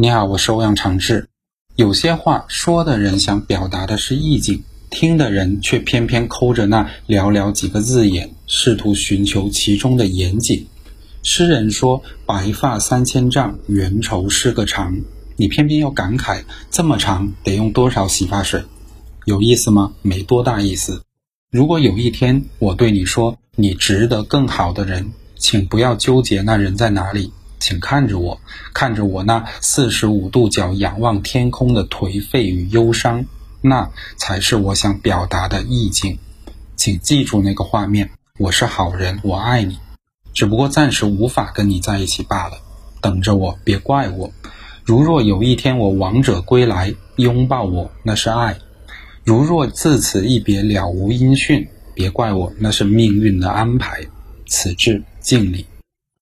你好，我是欧阳长志。有些话说的人想表达的是意境，听的人却偏偏抠着那寥寥几个字眼，试图寻求其中的严谨。诗人说：“白发三千丈，缘愁是个长。”你偏偏要感慨，这么长得用多少洗发水？有意思吗？没多大意思。如果有一天我对你说：“你值得更好的人，请不要纠结那人在哪里。”请看着我，看着我那四十五度角仰望天空的颓废与忧伤，那才是我想表达的意境。请记住那个画面，我是好人，我爱你，只不过暂时无法跟你在一起罢了。等着我，别怪我。如若有一天我王者归来，拥抱我，那是爱；如若自此一别了无音讯，别怪我，那是命运的安排。此致敬礼。